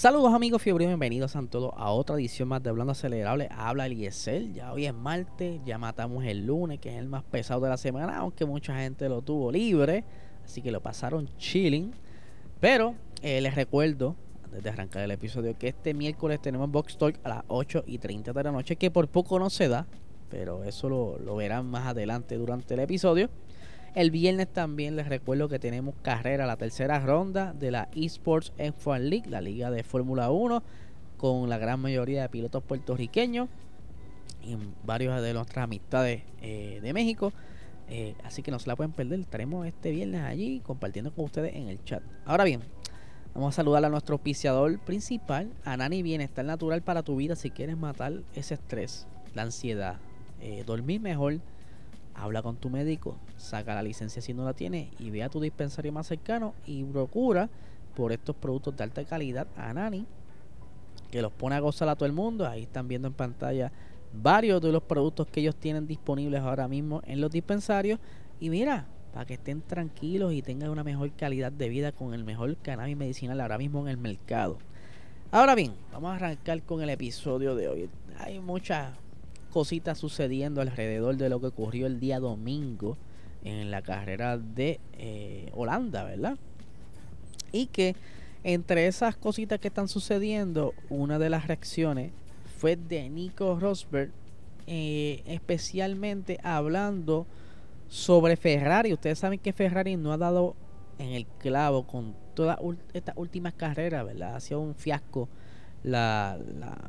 Saludos amigos fiebre, bienvenidos a todos a otra edición más de Hablando Acelerable. Habla Eliezer, ya hoy es martes, ya matamos el lunes, que es el más pesado de la semana, aunque mucha gente lo tuvo libre, así que lo pasaron chilling. Pero eh, les recuerdo, antes de arrancar el episodio, que este miércoles tenemos Box Talk a las 8 y 30 de la noche, que por poco no se da, pero eso lo, lo verán más adelante durante el episodio. El viernes también les recuerdo que tenemos carrera, la tercera ronda de la Esports F1 League, la liga de Fórmula 1, con la gran mayoría de pilotos puertorriqueños y varios de nuestras amistades eh, de México. Eh, así que no se la pueden perder. Estaremos este viernes allí compartiendo con ustedes en el chat. Ahora bien, vamos a saludar a nuestro auspiciador principal, Anani Bienestar Natural para tu vida. Si quieres matar ese estrés, la ansiedad, eh, dormir mejor habla con tu médico, saca la licencia si no la tiene y ve a tu dispensario más cercano y procura por estos productos de alta calidad a Nani, que los pone a gozar a todo el mundo. Ahí están viendo en pantalla varios de los productos que ellos tienen disponibles ahora mismo en los dispensarios. Y mira, para que estén tranquilos y tengan una mejor calidad de vida con el mejor cannabis medicinal ahora mismo en el mercado. Ahora bien, vamos a arrancar con el episodio de hoy. Hay muchas cositas sucediendo alrededor de lo que ocurrió el día domingo en la carrera de eh, Holanda, ¿verdad? Y que entre esas cositas que están sucediendo, una de las reacciones fue de Nico Rosberg, eh, especialmente hablando sobre Ferrari. Ustedes saben que Ferrari no ha dado en el clavo con todas estas últimas carreras, ¿verdad? Ha sido un fiasco la,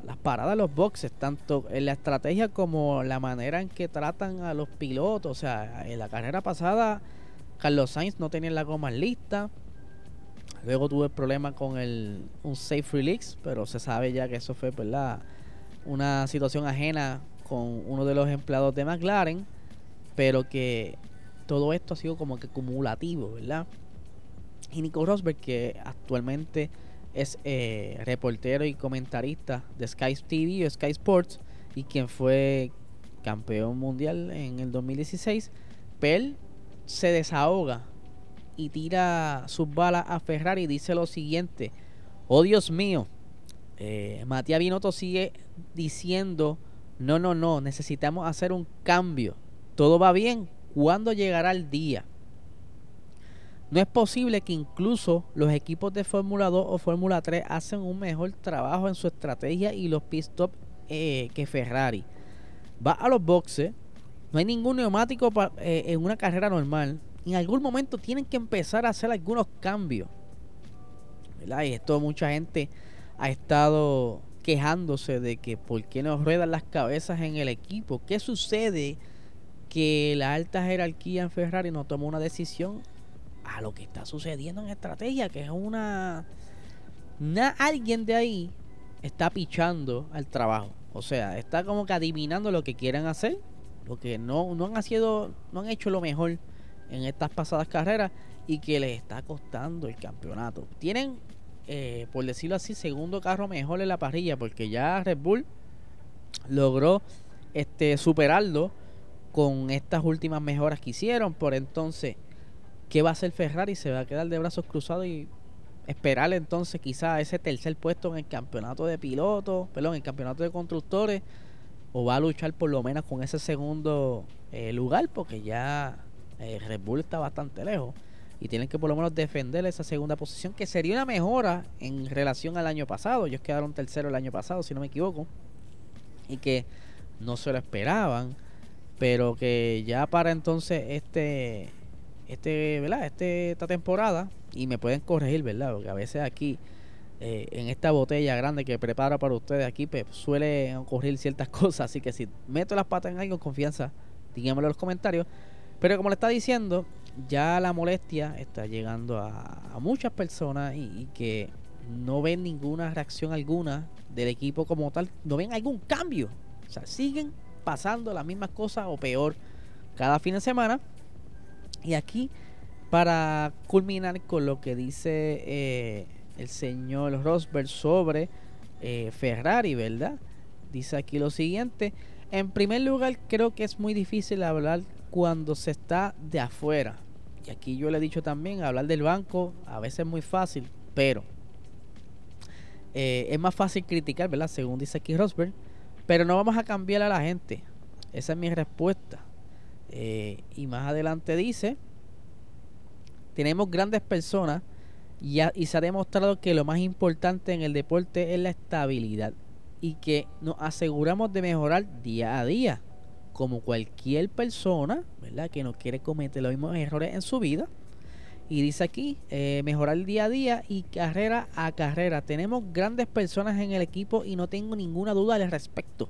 las paradas de los boxes, tanto en la estrategia como la manera en que tratan a los pilotos. O sea, en la carrera pasada, Carlos Sainz no tenía la goma lista. Luego tuve problema con el, un safe release, pero se sabe ya que eso fue ¿verdad? una situación ajena con uno de los empleados de McLaren, pero que todo esto ha sido como que acumulativo, ¿verdad? Y Nico Rosberg, que actualmente es eh, reportero y comentarista de Sky TV o Sky Sports y quien fue campeón mundial en el 2016. Pell se desahoga y tira sus balas a Ferrari y dice lo siguiente: Oh Dios mío, eh, Matías Binotto sigue diciendo: No, no, no, necesitamos hacer un cambio. Todo va bien. ¿Cuándo llegará el día? No es posible que incluso los equipos de Fórmula 2 o Fórmula 3 hacen un mejor trabajo en su estrategia y los pit stop eh, que Ferrari. Va a los boxes, no hay ningún neumático eh, en una carrera normal. En algún momento tienen que empezar a hacer algunos cambios. Y esto mucha gente ha estado quejándose de que por qué no ruedan las cabezas en el equipo. ¿Qué sucede? Que la alta jerarquía en Ferrari no tomó una decisión a lo que está sucediendo en estrategia, que es una, alguien de ahí está pichando al trabajo. O sea, está como que adivinando lo que quieren hacer, lo que no, no han no han hecho lo mejor en estas pasadas carreras y que les está costando el campeonato. Tienen, eh, por decirlo así, segundo carro mejor en la parrilla, porque ya Red Bull logró este superarlo con estas últimas mejoras que hicieron. Por entonces, ¿Qué va a hacer Ferrari? Se va a quedar de brazos cruzados y esperar entonces quizá ese tercer puesto en el campeonato de pilotos, perdón, en el campeonato de constructores, o va a luchar por lo menos con ese segundo eh, lugar, porque ya eh, Red Bull está bastante lejos y tienen que por lo menos defender esa segunda posición, que sería una mejora en relación al año pasado. Ellos quedaron tercero el año pasado, si no me equivoco, y que no se lo esperaban, pero que ya para entonces este este, ¿verdad? Este, esta temporada y me pueden corregir, ¿verdad? Porque a veces aquí eh, en esta botella grande que preparo para ustedes aquí pues, suele ocurrir ciertas cosas, así que si meto las patas en algo, confianza, díganmelo en los comentarios. Pero como le está diciendo, ya la molestia está llegando a, muchas personas y, que no ven ninguna reacción alguna del equipo como tal no ven algún cambio. O sea, siguen pasando las mismas cosas o peor cada fin de semana. Y aquí, para culminar con lo que dice eh, el señor Rosberg sobre eh, Ferrari, ¿verdad? Dice aquí lo siguiente. En primer lugar, creo que es muy difícil hablar cuando se está de afuera. Y aquí yo le he dicho también, hablar del banco a veces es muy fácil, pero eh, es más fácil criticar, ¿verdad? Según dice aquí Rosberg. Pero no vamos a cambiar a la gente. Esa es mi respuesta. Eh, y más adelante dice, tenemos grandes personas y, y se ha demostrado que lo más importante en el deporte es la estabilidad y que nos aseguramos de mejorar día a día, como cualquier persona, ¿verdad? Que no quiere cometer los mismos errores en su vida. Y dice aquí, eh, mejorar día a día y carrera a carrera. Tenemos grandes personas en el equipo y no tengo ninguna duda al respecto.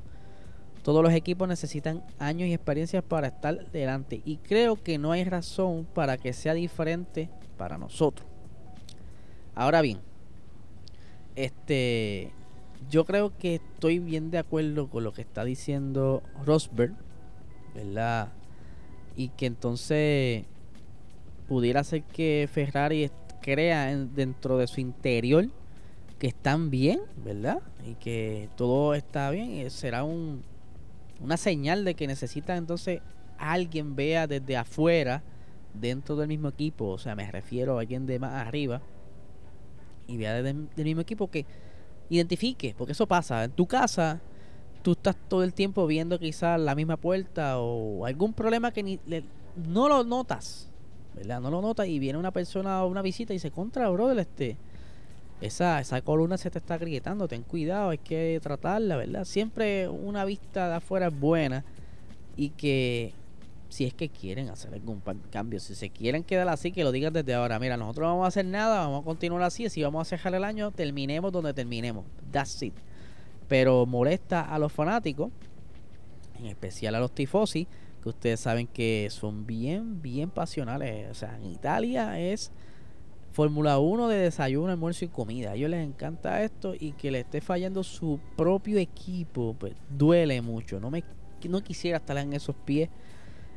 Todos los equipos necesitan años y experiencias para estar delante. Y creo que no hay razón para que sea diferente para nosotros. Ahora bien, este yo creo que estoy bien de acuerdo con lo que está diciendo Rosberg, ¿verdad? Y que entonces pudiera ser que Ferrari crea dentro de su interior que están bien, ¿verdad? Y que todo está bien. Será un, una señal de que necesita entonces alguien vea desde afuera, dentro del mismo equipo, o sea, me refiero a alguien de más arriba, y vea desde el mismo equipo que identifique, porque eso pasa. En tu casa, tú estás todo el tiempo viendo quizás la misma puerta o algún problema que ni, no lo notas, ¿verdad? No lo notas y viene una persona o una visita y se contra, brother, este, esa, esa columna se te está grietando, ten cuidado, hay que tratarla, ¿verdad? Siempre una vista de afuera es buena y que si es que quieren hacer algún cambio, si se quieren quedar así, que lo digan desde ahora. Mira, nosotros no vamos a hacer nada, vamos a continuar así, si vamos a cerrar el año, terminemos donde terminemos. That's it. Pero molesta a los fanáticos, en especial a los tifosi, que ustedes saben que son bien, bien pasionales. O sea, en Italia es Fórmula 1 de desayuno, almuerzo y comida. A ellos les encanta esto y que le esté fallando su propio equipo, pues duele mucho. No me no quisiera estar en esos pies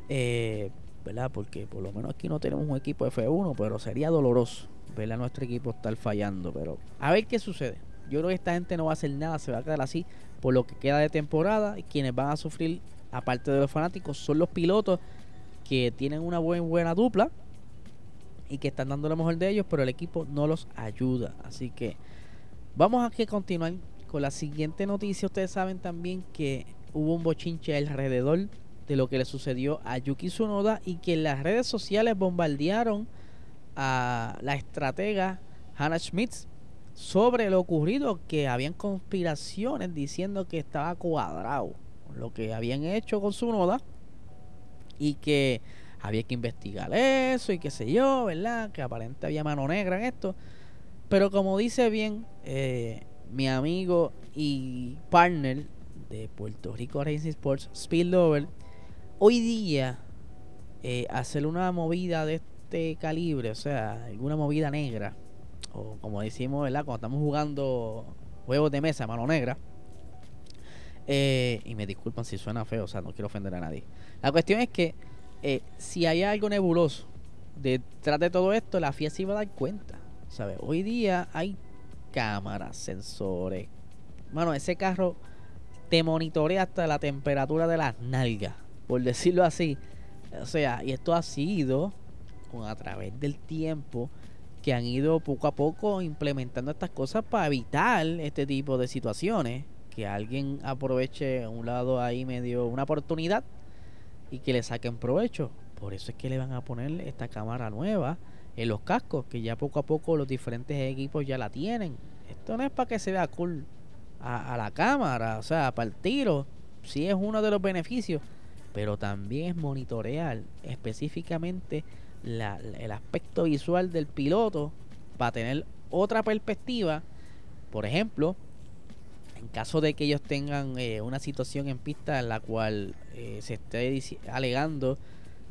eh, ¿verdad? Porque por lo menos aquí no tenemos un equipo F1, pero sería doloroso ver a nuestro equipo estar fallando. Pero a ver qué sucede. Yo creo que esta gente no va a hacer nada, se va a quedar así por lo que queda de temporada. Y quienes van a sufrir, aparte de los fanáticos, son los pilotos que tienen una buena, buena dupla y que están dando lo mejor de ellos, pero el equipo no los ayuda. Así que vamos a continuar con la siguiente noticia. Ustedes saben también que hubo un bochinche alrededor de lo que le sucedió a Yuki Tsunoda y que las redes sociales bombardearon a la estratega Hannah Schmidt sobre lo ocurrido, que habían conspiraciones diciendo que estaba cuadrado lo que habían hecho con Tsunoda y que había que investigar eso y qué sé yo, ¿verdad? Que aparentemente había mano negra en esto. Pero como dice bien eh, mi amigo y partner de Puerto Rico Racing Sports, Spillover, hoy día eh, hacer una movida de este calibre, o sea, alguna movida negra, o como decimos, ¿verdad? Cuando estamos jugando juegos de mesa, mano negra, eh, y me disculpan si suena feo, o sea, no quiero ofender a nadie. La cuestión es que eh, si hay algo nebuloso detrás de todo esto, la FIA se iba a dar cuenta. ¿Sabes? Hoy día hay cámaras, sensores. Bueno, ese carro te monitorea hasta la temperatura de las nalgas por decirlo así. O sea, y esto ha sido con a través del tiempo que han ido poco a poco implementando estas cosas para evitar este tipo de situaciones. Que alguien aproveche un lado ahí medio una oportunidad y que le saquen provecho. Por eso es que le van a poner esta cámara nueva en los cascos, que ya poco a poco los diferentes equipos ya la tienen. Esto no es para que se vea cool a, a la cámara, o sea, para el tiro. Sí es uno de los beneficios, pero también es monitorear específicamente el aspecto visual del piloto para tener otra perspectiva. Por ejemplo, en caso de que ellos tengan eh, una situación en pista en la cual eh, se esté alegando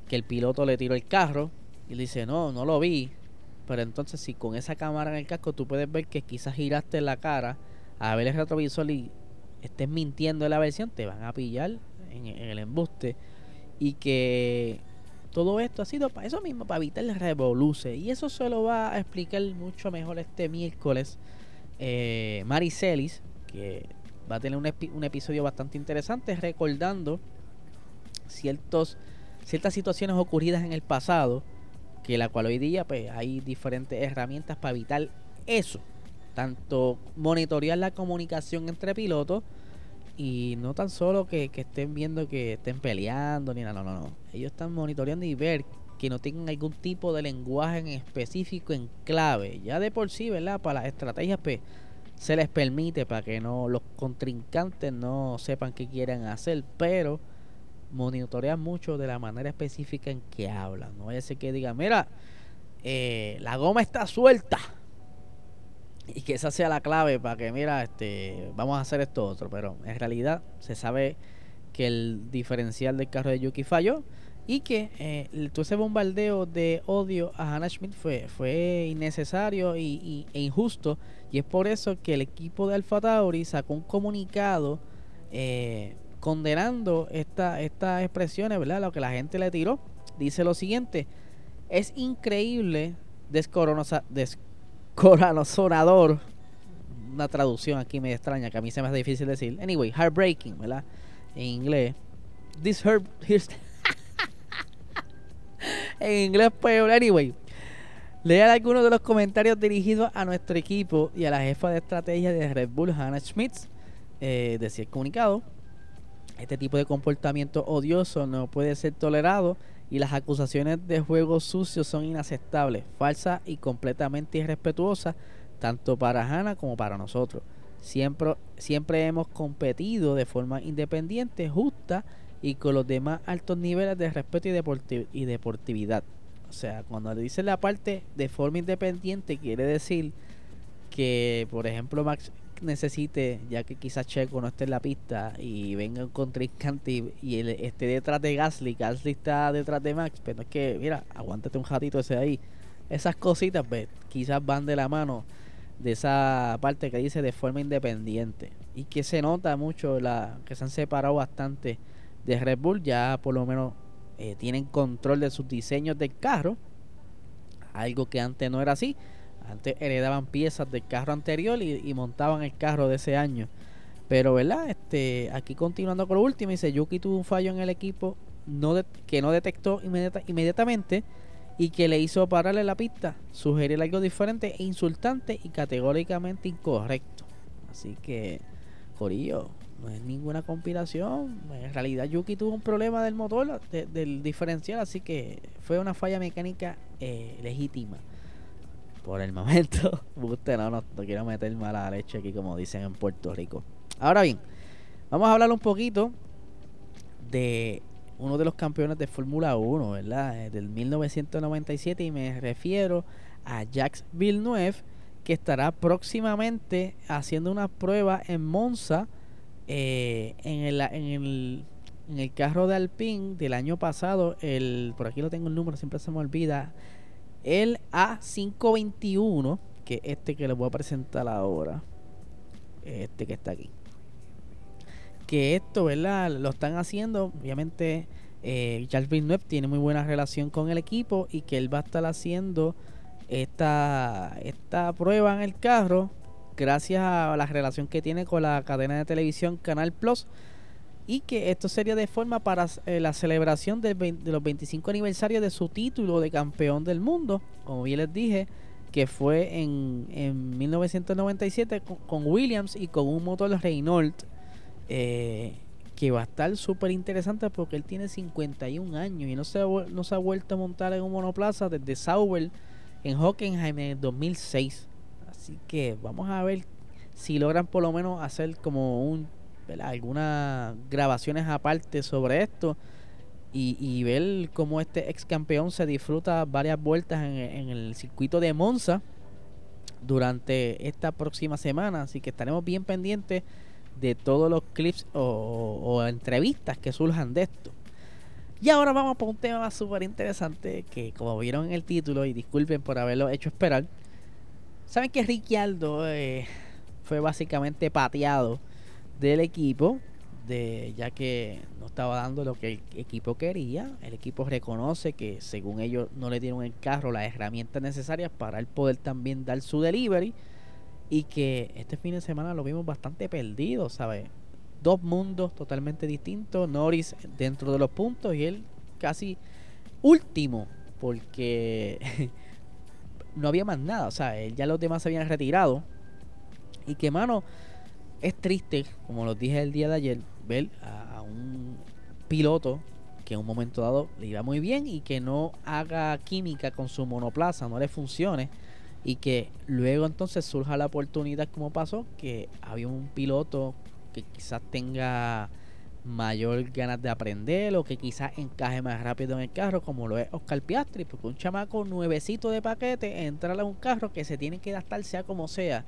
que el piloto le tiró el carro y dice, no, no lo vi. Pero entonces si con esa cámara en el casco tú puedes ver que quizás giraste la cara a ver el retrovisor y estés mintiendo en la versión, te van a pillar en, el embuste. Y que todo esto ha sido para eso mismo, para evitar el revoluce. Y eso se lo va a explicar mucho mejor este miércoles eh, Maricelis, que va a tener un, episodio bastante interesante recordando ciertos, ciertas situaciones ocurridas en el pasado, que la cual hoy día pues, hay diferentes herramientas para evitar eso tanto monitorear la comunicación entre pilotos y no tan solo que, estén viendo que estén peleando ni nada, no, no, no. Ellos están monitoreando y ver que no tengan algún tipo de lenguaje en específico en clave. Ya de por sí, ¿verdad? Para las estrategias pues, se les permite para que no los contrincantes no sepan qué quieren hacer, pero monitorean mucho de la manera específica en que hablan. No vaya a ser que digan, mira, eh, la goma está suelta y que esa sea la clave para que, mira, este, vamos a hacer esto otro. Pero en realidad se sabe que el diferencial del carro de Yuki falló y que eh, todo ese bombardeo de odio a Hannah Schmidt fue, fue innecesario y, e injusto. Y es por eso que el equipo de Alfa Tauri sacó un comunicado eh, condenando esta, estas expresiones, ¿verdad? Lo que la gente le tiró. Dice lo siguiente: Es increíble descoronizar sonador Una traducción aquí me extraña, que a mí se me hace difícil decir. Anyway, heartbreaking, ¿verdad? En inglés. This heart. en inglés, pues, anyway. Lean algunos de los comentarios dirigidos a nuestro equipo y a la jefa de estrategia de Red Bull, Hannah Schmitz. Eh, decía el comunicado. Este tipo de comportamiento odioso no puede ser tolerado y las acusaciones de juego sucio son inaceptables, falsas y completamente irrespetuosas, tanto para Hannah como para nosotros. Siempre, siempre hemos competido de forma independiente, justa y con los demás altos niveles de respeto y deportividad. O sea, cuando dice la parte de forma independiente, quiere decir que, por ejemplo, Max necesite, ya que quizás Checo no esté en la pista y venga un contrincante y, él esté detrás de Gasly, Gasly está detrás de Max, pero es que, mira, aguántate un ratito ese ahí. Esas cositas, pues, quizás van de la mano de esa parte que dice de forma independiente y que se nota mucho la que se han separado bastante de Red Bull, ya por lo menos eh, tienen control de sus diseños del carro, algo que antes no era así antes heredaban piezas del carro anterior y, montaban el carro de ese año. Pero, ¿verdad? Este, aquí continuando con lo último, dice Yuki tuvo un fallo en el equipo no que no detectó inmediatamente y que le hizo pararle la pista, sugerir algo diferente e insultante y categóricamente incorrecto. Así que, Corillo, no es ninguna conspiración. En realidad, Yuki tuvo un problema del motor, del diferencial, así que fue una falla mecánica eh, legítima por el momento, usted no, no, quiero meter mala leche aquí como dicen en Puerto Rico. Ahora bien, vamos a hablar un poquito de uno de los campeones de Fórmula 1, ¿verdad? Eh, del 1997 y me refiero a Jacques Villeneuve que estará próximamente haciendo una prueba en Monza eh, en, el, en, el, en el carro de Alpine del año pasado. El, por aquí lo tengo el número, siempre se me olvida el A521, que este que les voy a presentar ahora, este que está aquí. Que esto, ¿verdad? Lo están haciendo, obviamente, eh, Charles Villeneuve tiene muy buena relación con el equipo y que él va a estar haciendo esta, esta prueba en el carro gracias a la relación que tiene con la cadena de televisión Canal Plus y que esto sería de forma para eh, la celebración de, los 25 aniversarios de su título de campeón del mundo, como bien les dije, que fue en, en 1997 con, Williams y con un motor Renault, eh, que va a estar súper interesante porque él tiene 51 años y no se, no se ha vuelto a montar en un monoplaza desde Sauber en Hockenheim en el 2006. Así que vamos a ver si logran por lo menos hacer como un algunas grabaciones aparte sobre esto y, ver cómo este ex campeón se disfruta varias vueltas en, el circuito de Monza durante esta próxima semana. Así que estaremos bien pendientes de todos los clips o, entrevistas que surjan de esto. Y ahora vamos por un tema súper interesante que como vieron en el título y disculpen por haberlo hecho esperar. Saben que Ricciardo eh, fue básicamente pateado del equipo, de, ya que no estaba dando lo que el equipo quería. El equipo reconoce que según ellos no le dieron el carro las herramientas necesarias para él poder también dar su delivery y que este fin de semana lo vimos bastante perdido, ¿sabes? Dos mundos totalmente distintos, Norris dentro de los puntos y él casi último, porque no había más nada, o sea, ya los demás se habían retirado. Y que, mano, es triste, como lo dije el día de ayer, ver a, un piloto que en un momento dado le iba muy bien y que no haga química con su monoplaza, no le funcione. Y que luego entonces surja la oportunidad como pasó que había un piloto que quizás tenga mayor ganas de aprender o que quizás encaje más rápido en el carro como lo es Oscar Piastri porque un chamaco nuevecito de paquete entrar a un carro que se tiene que adaptar sea como sea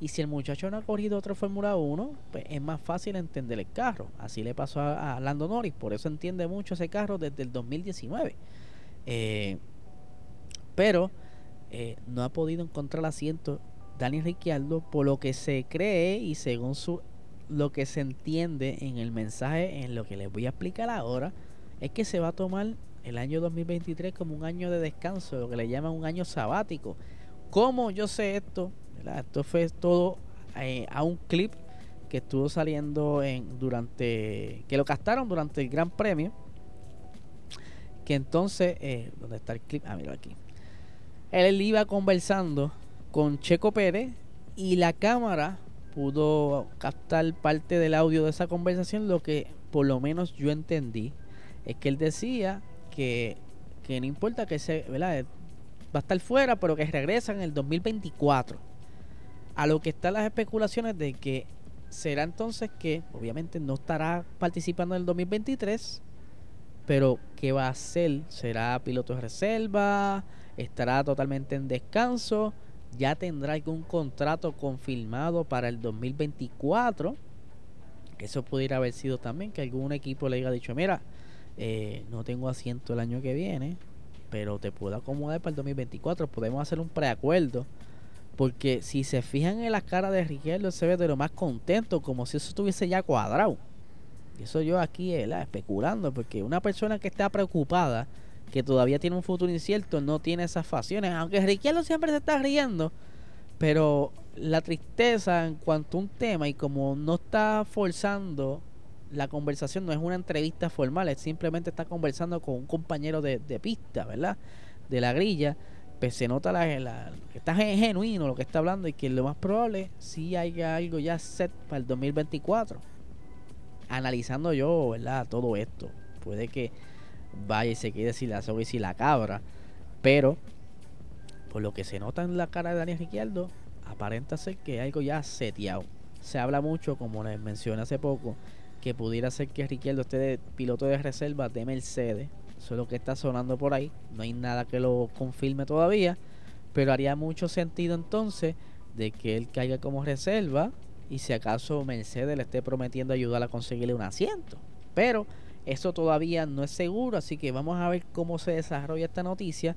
y si el muchacho no ha corrido otro Fórmula 1, pues es más fácil entender el carro. Así le pasó a, Lando Norris, por eso entiende mucho ese carro desde el 2019. Eh, pero eh, no ha podido encontrar asiento Dani Ricciardo por lo que se cree y según su lo que se entiende en el mensaje, en lo que les voy a explicar ahora, es que se va a tomar el año 2023 como un año de descanso, lo que le llaman un año sabático. ¿Cómo yo sé esto? Esto fue todo eh, a un clip que estuvo saliendo en durante que lo castaron durante el Gran Premio. Que entonces, eh, ¿dónde está el clip? Ah, mira aquí. Él iba conversando con Checo Pérez y la cámara pudo captar parte del audio de esa conversación. Lo que por lo menos yo entendí es que él decía que, que no importa que se, ¿verdad? va a estar fuera, pero que regresa en el 2024 a lo que están las especulaciones de que será entonces que obviamente no estará participando en el 2023, pero ¿qué va a hacer? ¿Será piloto de reserva? ¿Estará totalmente en descanso? ¿Ya tendrá algún contrato confirmado para el 2024? Eso pudiera haber sido también que algún equipo le haya dicho, mira, eh, no tengo asiento el año que viene, pero te puedo acomodar para el 2024. Podemos hacer un preacuerdo porque si se fijan en la cara de Riquelme, se ve de lo más contento, como si eso estuviese ya cuadrado. Eso yo aquí especulando, porque una persona que está preocupada, que todavía tiene un futuro incierto, no tiene esas facciones. Aunque Riquelme siempre se está riendo, pero la tristeza en cuanto a un tema y como no está forzando la conversación, no es una entrevista formal, es simplemente está conversando con un compañero de, pista, ¿verdad? De la grilla pues se nota la, que está genuino lo que está hablando y que lo más probable sí haya algo ya set para el 2024. Analizando yo, ¿verdad? Todo esto. Puede que vaya y se quede sin la soga y sin la cabra. Pero, por lo que se nota en la cara de Daniel Ricciardo, aparenta ser que algo ya seteado. Se habla mucho, como les mencioné hace poco, que pudiera ser que Ricciardo esté piloto de reserva de Mercedes eso es lo que está sonando por ahí. No hay nada que lo confirme todavía. Pero haría mucho sentido entonces de que él caiga como reserva y si acaso Mercedes le esté prometiendo ayudar a conseguirle un asiento. Pero eso todavía no es seguro, así que vamos a ver cómo se desarrolla esta noticia.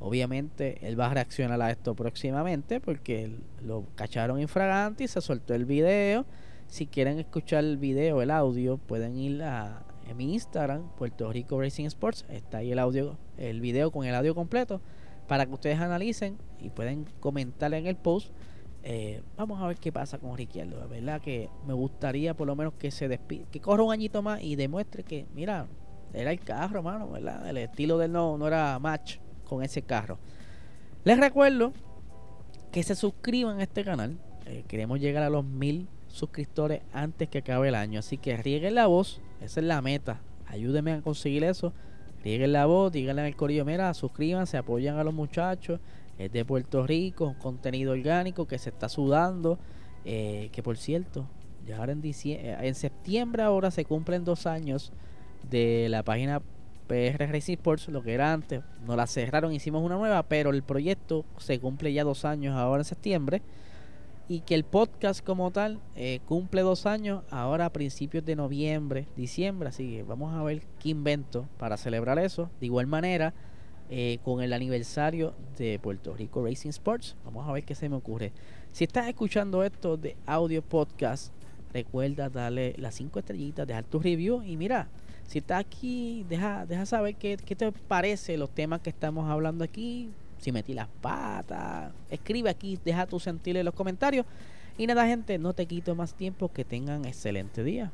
Obviamente él va a reaccionar a esto próximamente porque lo cacharon infragante y se soltó el video. Si quieren escuchar el video, el audio, pueden ir a, en mi Instagram, Puerto Rico Racing Sports. Está ahí el audio, el video con el audio completo para que ustedes analicen y pueden comentar en el post. Eh, vamos a ver qué pasa con Ricciardo. La verdad que me gustaría por lo menos que se despide, que corra un añito más y demuestre que, mira, era el carro, mano, ¿verdad? El estilo de él no, no era match con ese carro. Les recuerdo que se suscriban a este canal. Eh, queremos llegar a los mil suscriptores antes que acabe el año. Así que rieguen la voz, esa es la meta. Ayúdenme a conseguir eso. Rieguen la voz, díganle al corillo, mira, suscríbanse, apoyan a los muchachos. Es de Puerto Rico, contenido orgánico que se está sudando. Eh, que por cierto, ya ahora en, eh, en septiembre ahora se cumplen dos años de la página PR Racing Sports, lo que era antes. No la cerraron, hicimos una nueva, pero el proyecto se cumple ya dos años ahora en septiembre y que el podcast como tal eh, cumple dos años ahora a principios de noviembre, diciembre, así que vamos a ver qué invento para celebrar eso. De igual manera, eh, con el aniversario de Puerto Rico Racing Sports, vamos a ver qué se me ocurre. Si estás escuchando esto de audio podcast, recuerda darle las 5 estrellitas, dejar tu review y mira, si estás aquí, deja, deja saber qué, qué te parece los temas que estamos hablando aquí. Si metí las patas, escribe aquí, deja tu sentir en los comentarios. Y nada, gente, no te quito más tiempo. Que tengan excelente día.